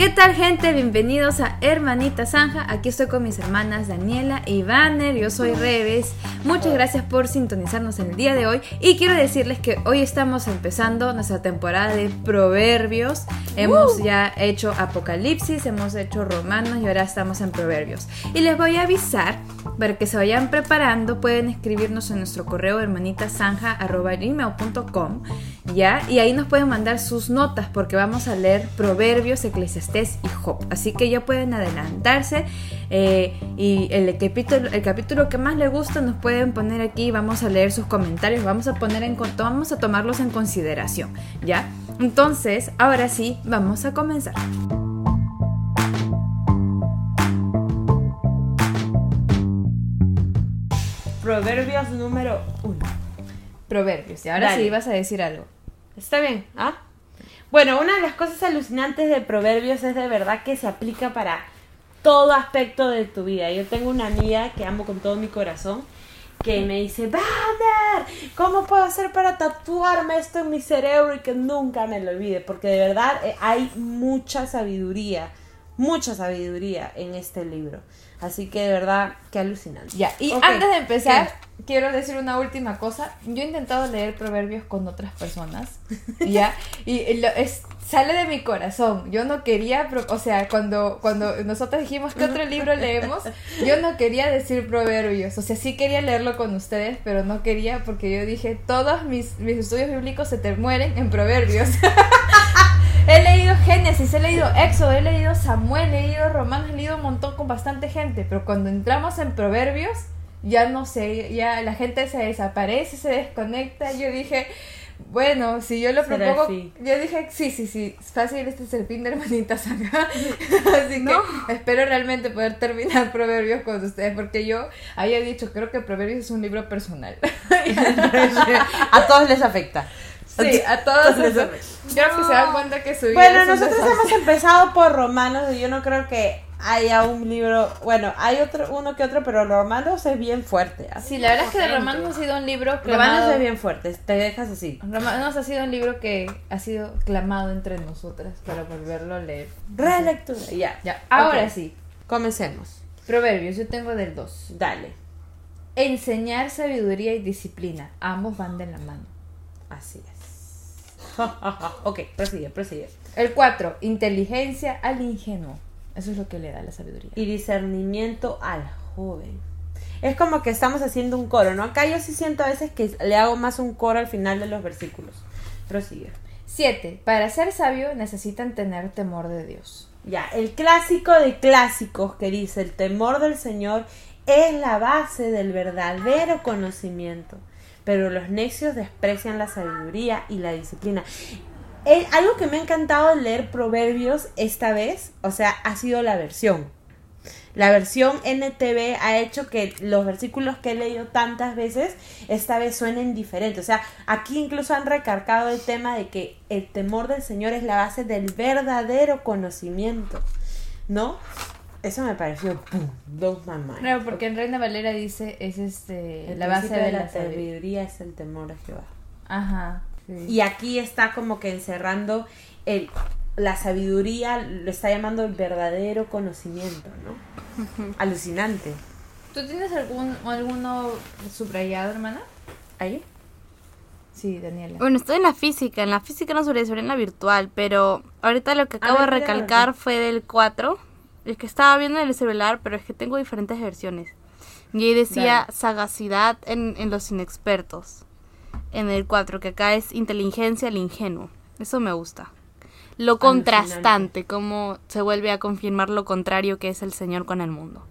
¿Qué tal gente? Bienvenidos a Hermanita Zanja. Aquí estoy con mis hermanas Daniela y Banner. Yo soy Reves. Muchas gracias por sintonizarnos en el día de hoy. Y quiero decirles que hoy estamos empezando nuestra temporada de proverbios. Hemos ya hecho Apocalipsis, hemos hecho Romanos y ahora estamos en proverbios. Y les voy a avisar para que se vayan preparando. Pueden escribirnos en nuestro correo hermanitasanja.com ¿ya? Y ahí nos pueden mandar sus notas porque vamos a leer proverbios, eclesiastés y Job. Así que ya pueden adelantarse eh, y el capítulo, el capítulo que más les gusta nos pueden poner aquí, vamos a leer sus comentarios, vamos a, poner en, vamos a tomarlos en consideración, ¿ya? Entonces, ahora sí, vamos a comenzar. Proverbios número uno. Proverbios. Y ahora Dale. sí vas a decir algo. Está bien, ¿ah? Bueno, una de las cosas alucinantes de Proverbios es de verdad que se aplica para todo aspecto de tu vida. Yo tengo una amiga que amo con todo mi corazón que me dice, Banner, ¿cómo puedo hacer para tatuarme esto en mi cerebro y que nunca me lo olvide? Porque de verdad eh, hay mucha sabiduría, mucha sabiduría en este libro. Así que de verdad, qué alucinante. Ya, y antes de empezar, quiero decir una última cosa. Yo he intentado leer proverbios con otras personas, ¿ya? Y lo- es, sale de mi corazón. Yo no quería, pro- o sea, cuando, cuando nosotros dijimos que otro libro leemos, yo no quería decir proverbios. O sea, sí quería leerlo con ustedes, pero no quería porque yo dije, todos mis, mis estudios bíblicos se te mueren en proverbios. He leído Génesis, he leído Éxodo, he leído Samuel, he leído Romanos, he leído un montón con bastante gente, pero cuando entramos en Proverbios, ya no sé, ya la gente se desaparece, se desconecta. Yo dije, bueno, si yo lo propongo, yo dije, sí, sí, sí, fácil, este es el fin de hermanitas acá. Así que espero realmente poder terminar Proverbios con ustedes, porque yo había dicho, creo que Proverbios es un libro personal. A todos les afecta. Sí, a todos. Creo que se dan cuenta que su vida Bueno, es un nosotros desastre. hemos empezado por Romanos y yo no creo que haya un libro, bueno, hay otro uno que otro, pero Romanos es bien fuerte. Sí, la verdad es que de. Romanos ha sido un libro Romanos clamado. es bien fuerte, te dejas así. Romanos ha sido un libro que ha sido clamado entre nosotras para volverlo a leer. Relectura. Ya, Ya, ahora Ok. sí. Comencemos. Proverbios, yo tengo del 2. Dale. Enseñar sabiduría y disciplina. Ambos van de la mano. Así es. ok, prosigue, prosigue. El 4. Inteligencia al ingenuo. Eso es lo que le da la sabiduría. Y discernimiento al joven. Es como que estamos haciendo un coro, ¿no? Acá yo sí siento a veces que le hago más un coro al final de los versículos. Prosigue. 7. Para ser sabio necesitan tener temor de Dios. Ya, el clásico de clásicos que dice el temor del Señor es la base del verdadero conocimiento, pero los necios desprecian la sabiduría y la disciplina. Eh, algo que me ha encantado leer Proverbios esta vez, o sea, ha sido la versión. La versión NTV ha hecho que los versículos que he leído tantas veces esta vez suenen diferentes. O sea, aquí incluso han recargado el tema de que el temor del Señor es la base del verdadero conocimiento. ¿No? Eso me pareció ¡pum! Blows my mind. Claro, porque en Reina Valera dice es este El la base principio de la sabiduría. sabiduría es el temor a Jehová. Ajá. sí. Y aquí está como que encerrando el, la sabiduría, lo está llamando el verdadero conocimiento, ¿no? Alucinante. ¿Tú tienes algún alguno subrayado, hermana? ¿Ahí? Sí, Daniela. Bueno, estoy en la física, en la física no sobre, sobre en la virtual, pero ahorita lo que acabo ver, de recalcar fue del 4. Es que estaba viendo en el celular, pero es que tengo diferentes versiones. Y ahí decía Dale. sagacidad en, en los inexpertos. En el 4, que acá es inteligencia al ingenuo. Eso me gusta. Lo contrastante, como se vuelve a confirmar lo contrario que es el Señor con el mundo.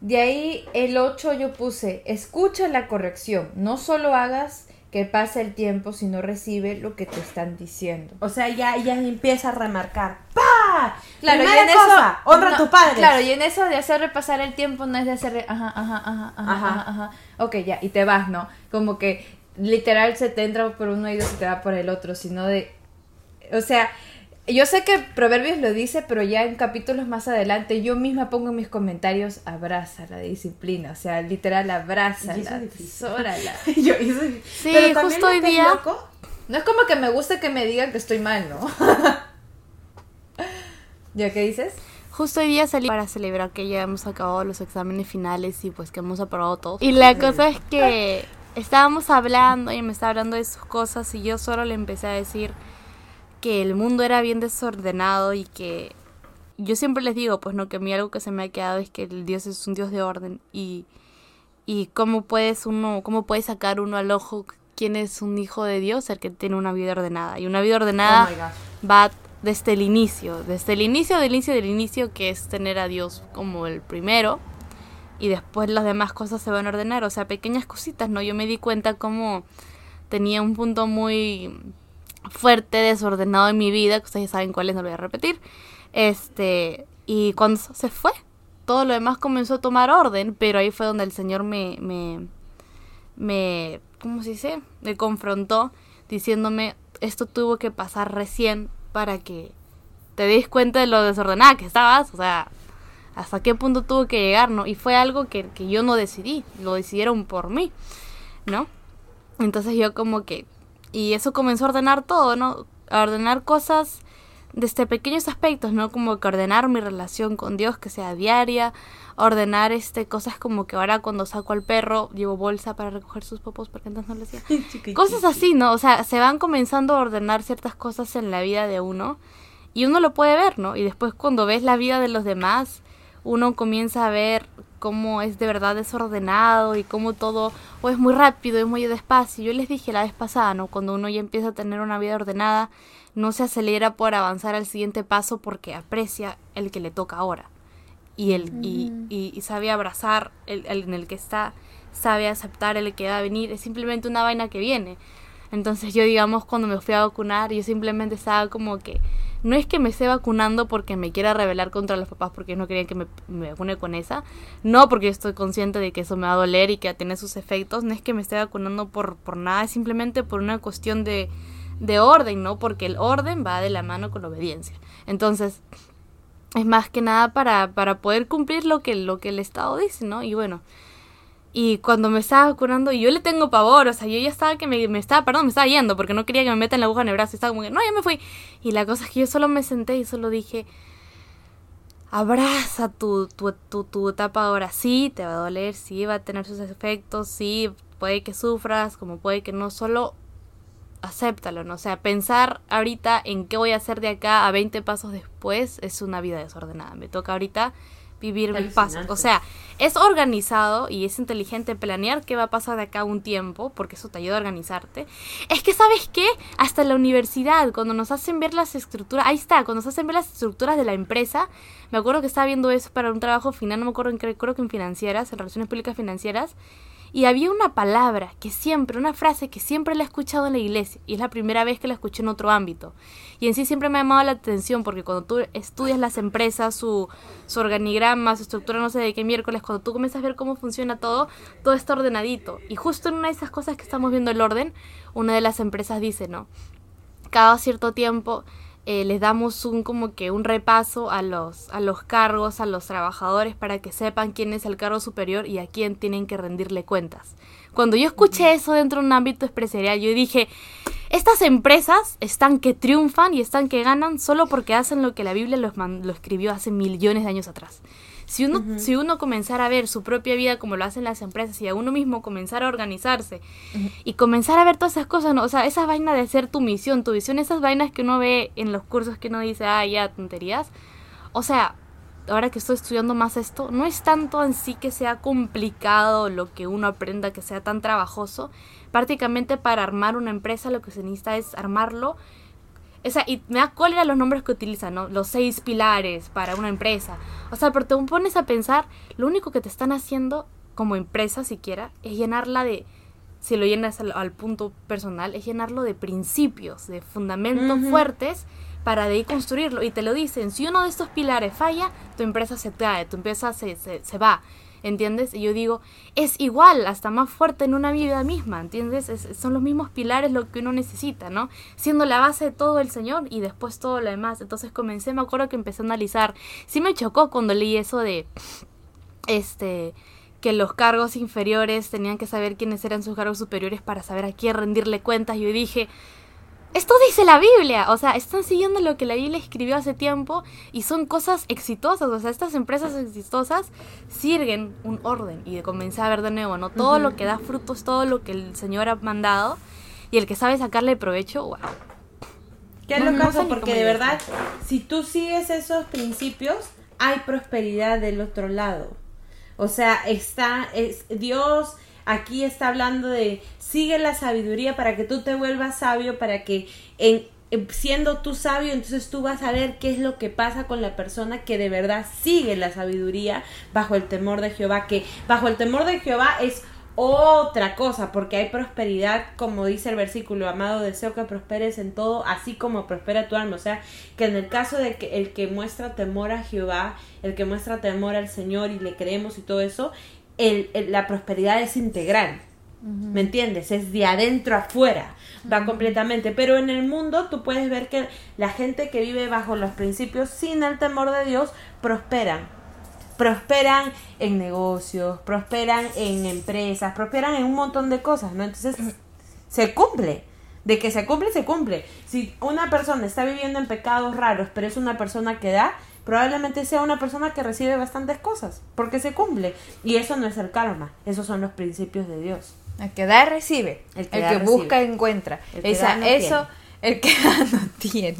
De ahí el 8 yo puse, escucha la corrección, no solo hagas que pase el tiempo, sino recibe lo que te están diciendo. O sea, ya, ya empieza a remarcar. ¡Pah! Claro, Primera y en cosa, eso honra no, a tu padre. Claro, y en eso de hacer repasar el tiempo no es de hacer ajá, ajá, ajá, ajá, Ajá. ajá, ajá. Ok, ya, y te vas, ¿no? Como que literal se te entra por uno oído y se te va por el otro, sino de o sea, yo sé que Proverbios lo dice, pero ya en capítulos más adelante yo misma pongo en mis comentarios abraza la disciplina, o sea, literal abraza la. Yo- eso- Sí, Pero justo hoy día- loco No es como que me guste que me digan que estoy mal, ¿no? ¿Ya qué dices? Justo hoy día salí para celebrar que ya hemos acabado los exámenes finales y pues que hemos aprobado todo. Y la cosa es que estábamos hablando y me estaba hablando de sus cosas y yo solo le empecé a decir que el mundo era bien desordenado y que yo siempre les digo, pues no, que a mí algo que se me ha quedado es que el Dios es un Dios de orden y, y cómo puedes uno, cómo puede sacar uno al ojo quién es un hijo de Dios, el que tiene una vida ordenada. Y una vida ordenada Oh va desde el inicio, desde el inicio del inicio del inicio, que es tener a Dios como el primero, y después las demás cosas se van a ordenar, o sea, pequeñas cositas, ¿no? Yo me di cuenta como tenía un punto muy fuerte, desordenado en mi vida, que ustedes saben cuál es, no lo voy a repetir, este, y cuando se fue, todo lo demás comenzó a tomar orden, pero ahí fue donde el Señor me, me, me, ¿cómo se dice? Me confrontó diciéndome, esto tuvo que pasar recién para que te des cuenta de lo desordenada que estabas, o sea, hasta qué punto tuvo que llegar, ¿no? Y fue algo que, que yo no decidí, lo decidieron por mí, ¿no? Entonces yo como que, y eso comenzó a ordenar todo, ¿no? A ordenar cosas desde pequeños aspectos, ¿no? Como que ordenar mi relación con Dios que sea diaria, ordenar este cosas como que ahora cuando saco al perro llevo bolsa para recoger sus popos porque entonces no le hacía. Cosas así, ¿no? O sea, se van comenzando a ordenar ciertas cosas en la vida de uno y uno lo puede ver, ¿no? Y después cuando ves la vida de los demás, uno comienza a ver cómo es de verdad desordenado y cómo todo o es muy rápido, es muy despacio. Yo les dije la vez pasada, ¿no? Cuando uno ya empieza a tener una vida ordenada, no se acelera por avanzar al siguiente paso porque aprecia el que le toca ahora. Y, el, y, y, y sabe abrazar el, el en el que está, sabe aceptar el que va a venir. Es simplemente una vaina que viene. Entonces yo, digamos, cuando me fui a vacunar, yo simplemente estaba como que no es que me esté vacunando porque me quiera rebelar contra los papás porque no querían que me, me, vacune con esa. No porque estoy consciente de que eso me va a doler y que tiene sus efectos. No es que me esté vacunando por, por nada, es simplemente por una cuestión de, de orden, ¿no? Porque el orden va de la mano con la obediencia. Entonces, es más que nada para, para poder cumplir lo que, lo que el Estado dice, ¿no? Y bueno, y cuando me estaba vacunando, y yo le tengo pavor, o sea, yo ya estaba que me, me estaba, perdón, me estaba yendo porque no quería que me metan la aguja en el brazo. Estaba como que, no, ya me fui. Y la cosa es que yo solo me senté y solo dije, abraza tu, tu, tu, tu etapa ahora. Sí, te va a doler, sí, va a tener sus efectos, sí, puede que sufras, como puede que no, solo acéptalo, ¿no? O sea, pensar ahorita en qué voy a hacer de acá a 20 pasos después es una vida desordenada. Me toca ahorita vivir mis pasos. O sea, es organizado y es inteligente planear qué va a pasar de acá un tiempo, porque eso te ayuda a organizarte. Es que, ¿sabes qué? Hasta la universidad, cuando nos hacen ver las estructuras, ahí está, cuando nos hacen ver las estructuras de la empresa, me acuerdo que estaba viendo eso para un trabajo final, no me acuerdo en qué, creo que en financieras, en relaciones públicas financieras, y había una palabra que siempre, una frase que siempre la he escuchado en la iglesia y es la primera vez que la escuché en otro ámbito. Y en sí siempre me ha llamado la atención porque cuando tú estudias las empresas, su, su organigrama, su estructura, no sé de qué miércoles, cuando tú comienzas a ver cómo funciona todo, todo está ordenadito. Y justo en una de esas cosas que estamos viendo el orden, una de las empresas dice, ¿no? Cada cierto tiempo eh, les damos un como que un repaso a los a los cargos, a los trabajadores para que sepan quién es el cargo superior y a quién tienen que rendirle cuentas. Cuando yo escuché eso dentro de un ámbito empresarial, yo dije, estas empresas están que triunfan y están que ganan solo porque hacen lo que la Biblia los lo escribió hace millones de años atrás. Si uno, uh -huh. si uno comenzara a ver su propia vida como lo hacen las empresas y a uno mismo comenzara a organizarse uh -huh. y comenzar a ver todas esas cosas, ¿no? o sea, esa vaina de ser tu misión, tu visión, esas vainas que uno ve en los cursos que uno dice, ah, ya, tonterías. O sea, ahora que estoy estudiando más esto, no es tanto en sí que sea complicado lo que uno aprenda, que sea tan trabajoso. Prácticamente para armar una empresa lo que se necesita es armarlo o sea, y me da cólera los nombres que utilizan, ¿no? Los seis pilares para una empresa. O sea, pero te pones a pensar, lo único que te están haciendo como empresa siquiera es llenarla de, si lo llenas al, al punto personal, es llenarlo de principios, de fundamentos uh -huh. fuertes para de ahí construirlo. Y te lo dicen, si uno de estos pilares falla, tu empresa se cae, tu empresa se, se, se va. ¿Entiendes? Y yo digo, es igual, hasta más fuerte en una vida misma, ¿entiendes? Es, son los mismos pilares lo que uno necesita, ¿no? Siendo la base de todo el Señor y después todo lo demás. Entonces comencé, me acuerdo que empecé a analizar, sí me chocó cuando leí eso de, este, que los cargos inferiores tenían que saber quiénes eran sus cargos superiores para saber a quién rendirle cuentas. Yo dije, esto dice la Biblia. O sea, están siguiendo lo que la Biblia escribió hace tiempo y son cosas exitosas. O sea, estas empresas exitosas siguen un orden y de comenzar a ver de nuevo, ¿no? Todo lo que da frutos, todo lo que el Señor ha mandado y el que sabe sacarle provecho, wow. ¿Qué es No, lo no que sé ni Porque de verdad, si tú sigues esos principios, hay prosperidad del otro lado. O sea, está, es, Dios aquí está hablando de sigue la sabiduría para que tú te vuelvas sabio, para que en, en- siendo tú sabio, entonces tú vas a ver qué es lo que pasa con la persona que de verdad sigue la sabiduría bajo el temor de Jehová, que bajo el temor de Jehová es otra cosa, porque hay prosperidad, como dice el versículo, amado, deseo que prosperes en todo, así como prospera tu alma. O sea, que en el caso de que el que muestra temor a Jehová, el que muestra temor al Señor y le creemos y todo eso, el, el- la prosperidad es integral. ¿Me entiendes? Es de adentro afuera, va completamente. Pero en el mundo tú puedes ver que la gente que vive bajo los principios sin el temor de Dios prosperan. Prosperan en negocios, prosperan en empresas, prosperan en un montón de cosas, ¿no? Entonces se cumple. De que se cumple, se cumple. Si una persona está viviendo en pecados raros, pero es una persona que da, probablemente sea una persona que recibe bastantes cosas, porque se cumple. Y eso no es el karma, esos son los principios de Dios. El que da recibe. El El que que, recibe. busca encuentra. El que Esa- da, no eso, el que da no tiene.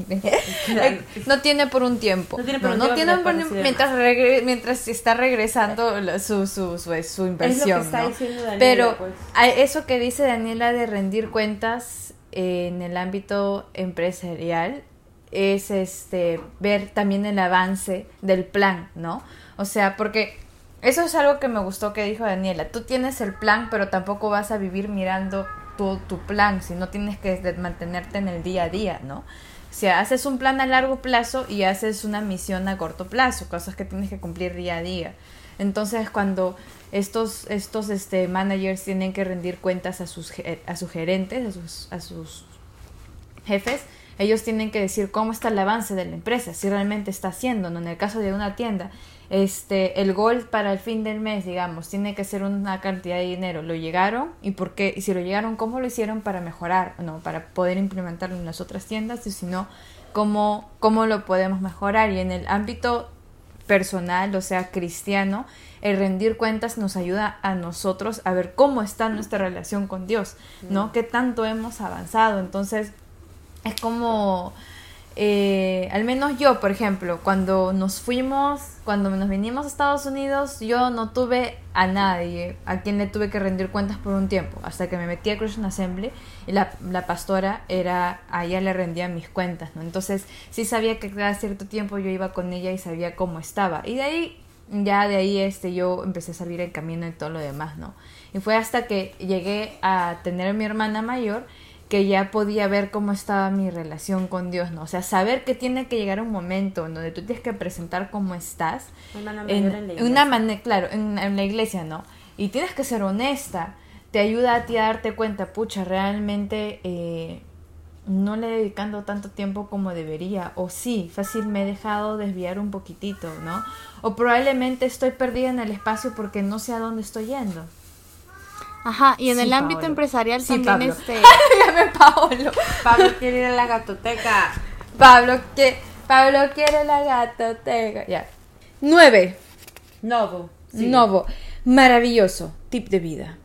da- El- no tiene por un tiempo. No tiene por un no tiempo, tiene por mientras, regre- mientras está regresando su, su, su, su inversión. está ¿no? diciendo Daniela, pero pues. a- eso que dice Daniela de rendir cuentas en el ámbito empresarial es este ver también el avance del plan, ¿no? O sea, porque eso es algo que me gustó que dijo Daniela. Tú tienes el plan, pero tampoco vas a vivir mirando todo tu plan, sino tienes que mantenerte en el día a día, ¿no? O sea, haces un plan a largo plazo y haces una misión a corto plazo, cosas que tienes que cumplir día a día. Entonces, cuando estos, estos este, managers tienen que rendir cuentas a sus, a sus gerentes, a sus, a sus jefes, ellos tienen que decir cómo está el avance de la empresa, si realmente está haciendo, ¿no? En el caso de una tienda, este, el gol para el fin del mes, digamos, tiene que ser una cantidad de dinero. ¿Lo llegaron? ¿Y por qué? Y si lo llegaron, ¿cómo lo hicieron para mejorar? ¿No? Para poder implementarlo en las otras tiendas, y si no, ¿cómo, cómo lo podemos mejorar? Y en el ámbito personal, o sea, cristiano, el rendir cuentas nos ayuda a nosotros a ver cómo está nuestra relación con Dios, ¿no? ¿Qué tanto hemos avanzado? Entonces, es como, eh, al menos yo, por ejemplo, cuando nos fuimos, cuando nos vinimos a Estados Unidos, yo no tuve a nadie a quien le tuve que rendir cuentas por un tiempo, hasta que me metí a Christian Assembly y la, la pastora era, a ella le rendía mis cuentas, ¿no? Entonces sí sabía que cada cierto tiempo yo iba con ella y sabía cómo estaba. Y de ahí, ya de ahí este, yo empecé a salir el camino y todo lo demás, ¿no? Y fue hasta que llegué a tener a mi hermana mayor que ya podía ver cómo estaba mi relación con Dios, ¿no? O sea, saber que tiene que llegar un momento en donde tú tienes que presentar cómo estás. En, mayor en la en una iglesia. manera, claro, en, en la iglesia, ¿no? Y tienes que ser honesta. Te ayuda a ti a darte cuenta, pucha, realmente eh, no le he dedicando tanto tiempo como debería. O sí, fácil me he dejado desviar un poquitito, ¿no? O probablemente estoy perdida en el espacio porque no sé a dónde estoy yendo. Ajá, y en Sí, el ámbito empresarial Sí, también Pablo. este Pablo. Pablo quiere ir a la gatoteca. Pablo que Pablo quiere la gatoteca. Ya. Nueve. Novo. sí. Novo. Maravilloso. Tip de vida.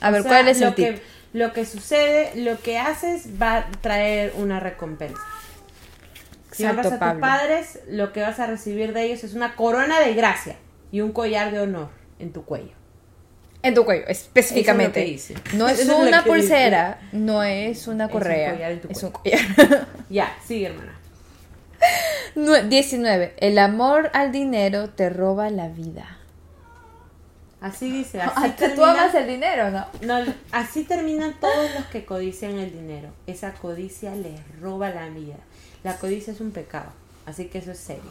A O ver, sea, ¿cuál es lo el tip? Que, lo que sucede, lo que haces va a traer una recompensa. Si honras Santo a Pablo. tus padres, lo que vas a recibir de ellos es una corona de gracia y un collar de honor en tu cuello. En tu cuello, específicamente. Eso es. No es Eso es lo una dice. pulsera, no es una Es un correa. collar en tu es un collar. Ya, sigue, hermana. Nue- 19. El amor al dinero te roba la vida. Así dice. Así Ah, tú termina- amas el dinero, ¿no? No, así terminan todos los que codician el dinero. Esa codicia les roba la vida. La codicia es un pecado, así que eso es serio.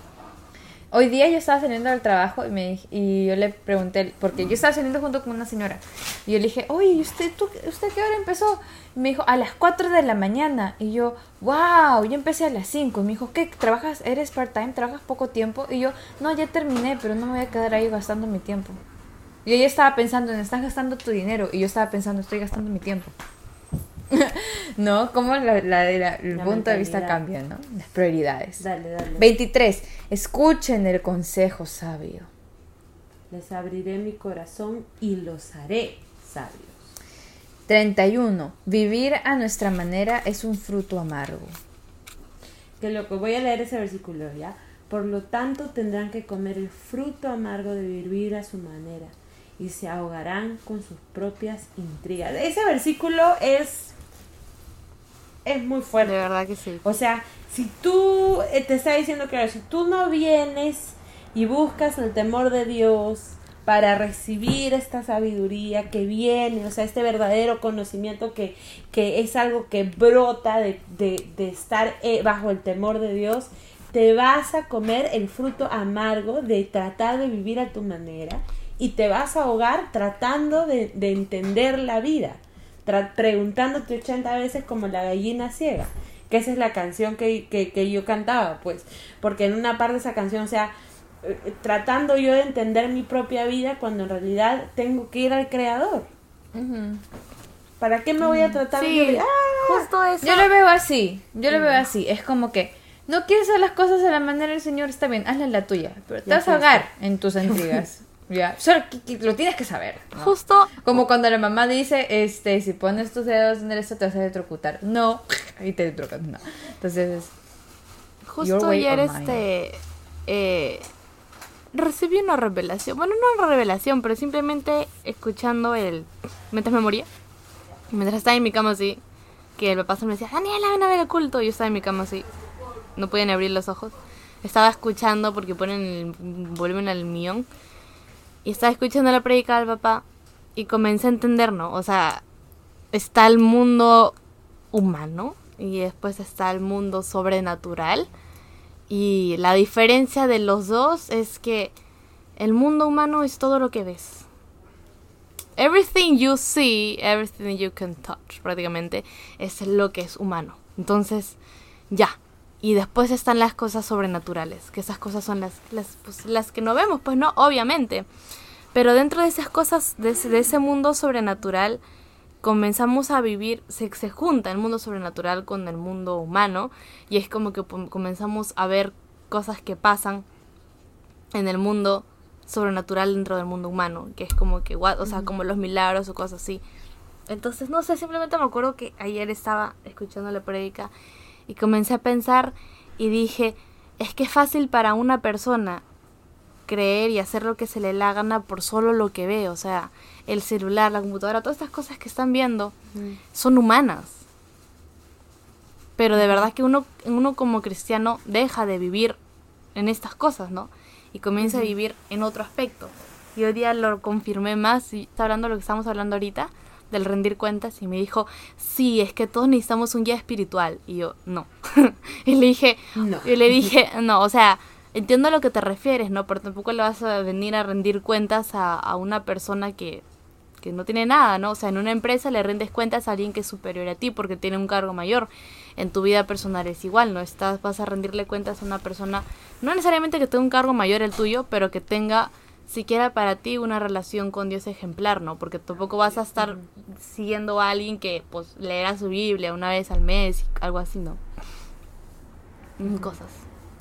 Hoy día yo estaba saliendo del trabajo y, me, y yo le pregunté, porque yo estaba saliendo junto con una señora, y yo le dije, oye, ¿y usted, tú, ¿usted qué hora empezó? Y me dijo, a las 4 de la mañana. Y yo, wow, yo empecé a las 5. Y me dijo, ¿qué? ¿Trabajas? ¿Eres part-time? ¿Trabajas poco tiempo? Y yo, no, ya terminé, pero no me voy a quedar ahí gastando mi tiempo. Y ella estaba pensando en, estás gastando tu dinero. Y yo estaba pensando, estoy gastando mi tiempo. ¿No? Como la, la, de la- el La punto de vista cambia, ¿no? Las prioridades. Dale, dale. 23. Escuchen el consejo sabio. Les abriré mi corazón y los haré sabios. 31. Vivir a nuestra manera es un fruto amargo. Que lo que voy a leer ese versículo, ¿ya? Por lo tanto tendrán que comer el fruto amargo de vivir a su manera y se ahogarán con sus propias intrigas. Ese versículo es es muy De fuerte. verdad que sí. O sea, si tú eh, te está diciendo claro, si tú no vienes y buscas el temor de Dios para recibir esta sabiduría que viene, o sea, este verdadero conocimiento que, que es algo que brota de, de- de estar eh, bajo el temor de Dios, te vas a comer el fruto amargo de tratar de vivir a tu manera y te vas a ahogar tratando de, de entender la vida, preguntándote 80 veces como la gallina ciega, que esa es la canción que, que, que yo cantaba, pues, porque en una parte de esa canción, o sea, eh, eh, tratando yo de entender mi propia vida cuando en realidad tengo que ir al creador. ¿Para qué me voy a tratar Sí, de, ah, justo eso. Yo lo veo así, yo lo veo así. Es como que no quieres hacer las cosas de la manera del Señor, está bien, hazla la tuya. Pero te Ya vas a ahogar en tus intrigas. Ya, solo lo tienes que saber. ¿no? Justo Como cuando la mamá dice, este, si pones tus dedos en esto te vas a electrocutar. No, y te electrocutas, no. Entonces, Justo ayer este eh, recibí una revelación. Bueno, no una revelación, pero simplemente escuchando el mientras me moría. Mientras estaba en mi cama así, que el papá se me decía, Daniela, ven a ver el culto. Yo estaba en mi cama así, no podía ni abrir los ojos. Estaba escuchando porque ponen el volumen al millón. Y estaba escuchando la predica del papá y comencé a entender, ¿no? O sea, está el mundo humano y después está el mundo sobrenatural. Y la diferencia de los dos es que el mundo humano es todo lo que ves. Everything you see, everything you can touch, prácticamente, es lo que es humano. Entonces, ya. Y después están las cosas sobrenaturales, que esas cosas son las, las, pues, las que no vemos, pues no, obviamente. Pero dentro de esas cosas, de ese, de ese mundo sobrenatural, comenzamos a vivir, se, se junta el mundo sobrenatural con el mundo humano y es como que comenzamos a ver cosas que pasan en el mundo sobrenatural dentro del mundo humano, que es como que, what- o sea, como los milagros o cosas así. Entonces, no sé, simplemente me acuerdo que ayer estaba escuchando la prédica y comencé a pensar y dije, es que es fácil para una persona creer y hacer lo que se le la gana por solo lo que ve, o sea, el celular, la computadora, todas estas cosas que están viendo son humanas. Pero de verdad que uno, uno como cristiano deja de vivir en estas cosas, ¿no? Y comienza a vivir en otro aspecto. Y hoy día lo confirmé más y está hablando de lo que estamos hablando ahorita, del rendir cuentas, y me dijo, sí, es que todos necesitamos un guía espiritual. Y yo, no. y le dije, No. y le dije, no, o sea, entiendo a lo que te refieres, ¿no? Pero tampoco le vas a venir a rendir cuentas a, a una persona que, que no tiene nada, ¿no? O sea, en una empresa le rendes cuentas a alguien que es superior a ti porque tiene un cargo mayor. En tu vida personal es igual, ¿no? Estás, vas a rendirle cuentas a una persona, no necesariamente que tenga un cargo mayor el tuyo, pero que tenga siquiera para ti una relación con Dios ejemplar, ¿no? Porque tampoco vas a estar siguiendo a alguien que pues leerá su Biblia una vez al mes, algo así, ¿no? Cosas.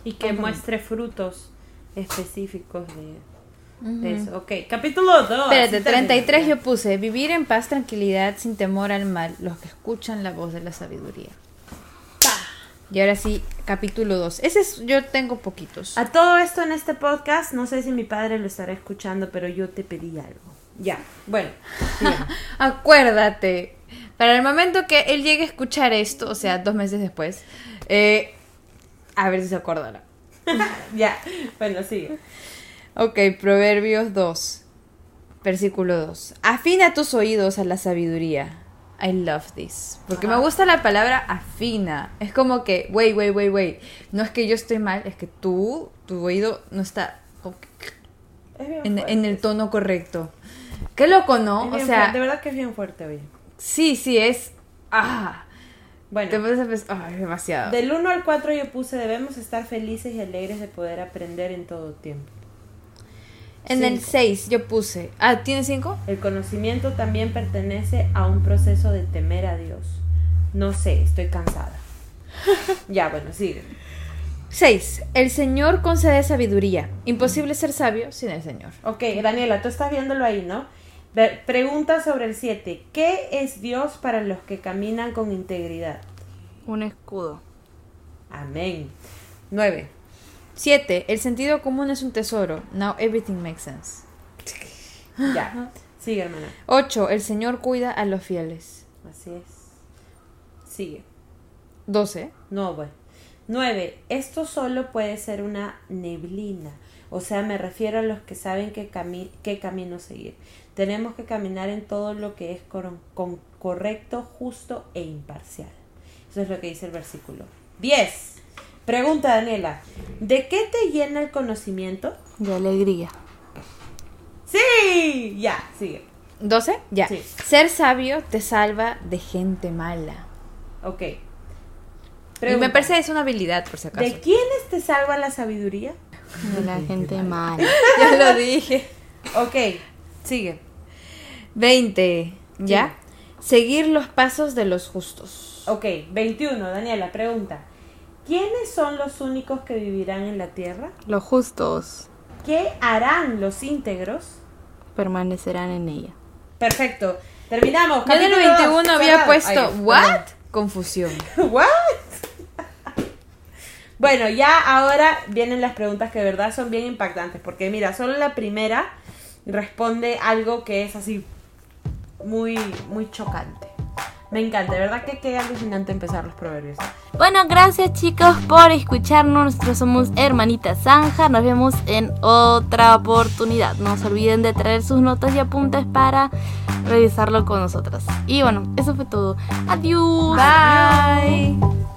Y que muestre frutos específicos de, de eso. Ok, capítulo 2. espérate, 33 yo puse, vivir en paz, tranquilidad, sin temor al mal, los que escuchan la voz de la sabiduría. Y ahora sí, capítulo 2. Ese es, yo tengo poquitos. A todo esto en este podcast, no sé si mi padre lo estará escuchando, pero yo te pedí algo. Ya, bueno. Acuérdate, para el momento que él llegue a escuchar esto, o sea, dos meses después, eh, a ver si se acordará. ya, bueno, sigue. Ok, Proverbios 2, versículo 2. Afina tus oídos a la sabiduría. I love this. Porque me gusta la palabra afina. Es como que, wait, wait, wait, wait. No es que yo estoy mal, es que tú, tu oído no está Es en, en el tono correcto. Qué loco, ¿no? Es O sea, de verdad que es bien fuerte hoy. sí, sí, es... Ah, te Bueno, pones a pensar, ay, demasiado. del 1 al 4 yo puse debemos estar felices y alegres de poder aprender en todo tiempo. En el Cinco. 6 yo puse... Ah, ¿tienes 5? El conocimiento también pertenece a un proceso de temer a Dios. No sé, estoy cansada. ya, bueno, sigue. 6. El Señor concede sabiduría. Imposible ser sabio sin el Señor. Ok, Daniela, tú estás viéndolo ahí, ¿no? Pregunta sobre el 7. ¿Qué es Dios para los que caminan con integridad? Un escudo. Amén. 9. 7. El sentido común es un tesoro. Now everything makes sense. Ya. Sigue, hermana. 8. El Señor cuida a los fieles. Así es. Sigue. 12. No, bueno. 9. Esto solo puede ser una neblina. O sea, me refiero a los que saben qué, cami- qué camino seguir. Tenemos que caminar en todo lo que es con- correcto, justo e imparcial. Eso es lo que dice el versículo. 10. Pregunta, Daniela. ¿De qué te llena el conocimiento? De alegría. Sí. Ya, sigue. 12. Ya. Sí. Ser sabio te salva de gente mala. Ok. Y Pregunta, me parece que es una habilidad, por si acaso. ¿De quiénes te salva la sabiduría? De la gente mala. Ya lo dije. Ok. Sigue. 20. ¿Ya? Seguir los pasos de los justos. Ok, 21, Daniela, pregunta. ¿Quiénes son los únicos que vivirán en la tierra? Los justos ¿Qué harán los íntegros? permanecerán en ella. Perfecto. Terminamos. Yo en el Capítulo 21 dos, había cerrado. puesto, Ay, ¿what? Confusión. ¿What? bueno, ya ahora vienen las preguntas que de verdad son bien impactantes. Porque mira, solo la primera responde algo que es así muy, muy chocante. Me encanta, de verdad que qué alucinante empezar los proverbios. Bueno, gracias chicos por escucharnos. Nosotros somos Hermanita Zanja. Nos vemos en otra oportunidad. No se olviden de traer sus notas y apuntes para revisarlo con nosotras. Y bueno, eso fue todo. Adiós. Bye.